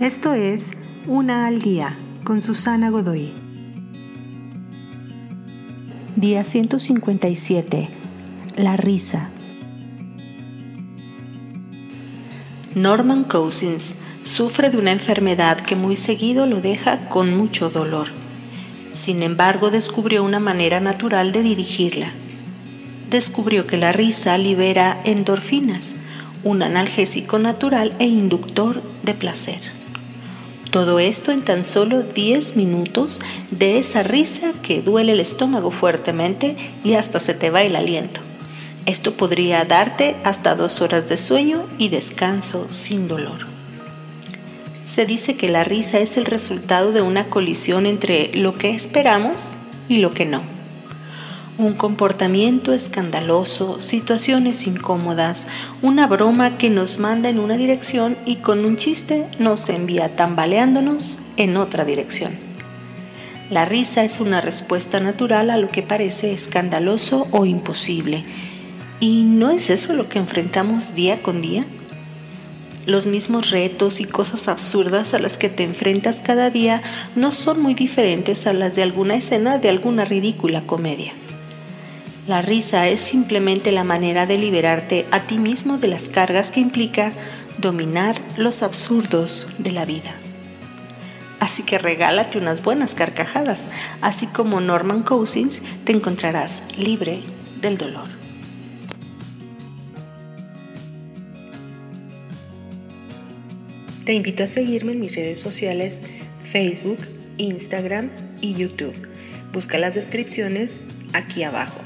Esto es Una al Día con Susana Godoy. Día 157. La risa. Norman Cousins sufre de una enfermedad que muy seguido lo deja con mucho dolor. Sin embargo, descubrió una manera natural de dirigirla. Descubrió que la risa libera endorfinas, un analgésico natural e inductor de placer. Todo esto en tan solo 10 minutos de esa risa que duele el estómago fuertemente y hasta se te va el aliento. Esto podría darte hasta dos horas de sueño y descanso sin dolor. Se dice que la risa es el resultado de una colisión entre lo que esperamos y lo que no un comportamiento escandaloso, situaciones incómodas, una broma que nos manda en una dirección y con un chiste nos envía tambaleándonos en otra dirección. La risa es una respuesta natural a lo que parece escandaloso o imposible. ¿Y no es eso lo que enfrentamos día con día? Los mismos retos y cosas absurdas a las que te enfrentas cada día no son muy diferentes a las de alguna escena de alguna ridícula comedia. La risa es simplemente la manera de liberarte a ti mismo de las cargas que implica dominar los absurdos de la vida. Así que regálate unas buenas carcajadas, así como Norman Cousins te encontrarás libre del dolor. Te invito a seguirme en mis redes sociales Facebook, Instagram y YouTube. Busca las descripciones aquí abajo.